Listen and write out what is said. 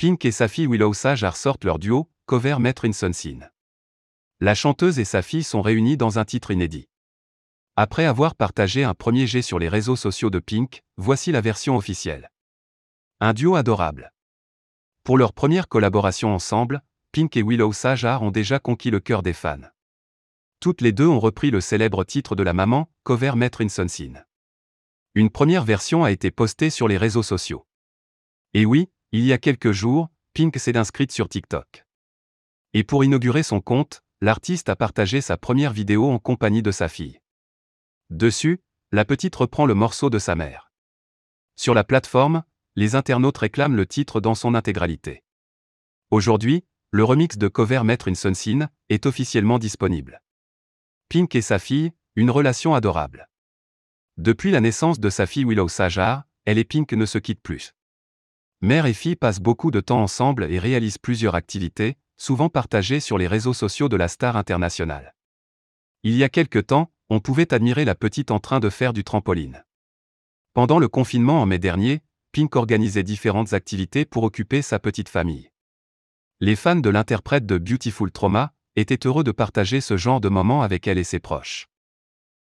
Pink et sa fille Willow Sajar sortent leur duo, cover Mettre in Sunshine. La chanteuse et sa fille sont réunies dans un titre inédit. Après avoir partagé un premier jet sur les réseaux sociaux de Pink, voici la version officielle. Un duo adorable. Pour leur première collaboration ensemble, Pink et Willow Sajar ont déjà conquis le cœur des fans. Toutes les deux ont repris le célèbre titre de la maman, Cover Mettre in Sunshine. Une première version a été postée sur les réseaux sociaux. Et oui, il y a quelques jours, Pink s'est inscrite sur TikTok. Et pour inaugurer son compte, l'artiste a partagé sa première vidéo en compagnie de sa fille. Dessus, la petite reprend le morceau de sa mère. Sur la plateforme, les internautes réclament le titre dans son intégralité. Aujourd'hui, le remix de Cover Mettre une Sunshine est officiellement disponible. Pink et sa fille, une relation adorable. Depuis la naissance de sa fille Willow Sajar, elle et Pink ne se quittent plus. Mère et fille passent beaucoup de temps ensemble et réalisent plusieurs activités, souvent partagées sur les réseaux sociaux de la star internationale. Il y a quelque temps, on pouvait admirer la petite en train de faire du trampoline. Pendant le confinement en mai dernier, Pink organisait différentes activités pour occuper sa petite famille. Les fans de l'interprète de Beautiful Trauma étaient heureux de partager ce genre de moments avec elle et ses proches.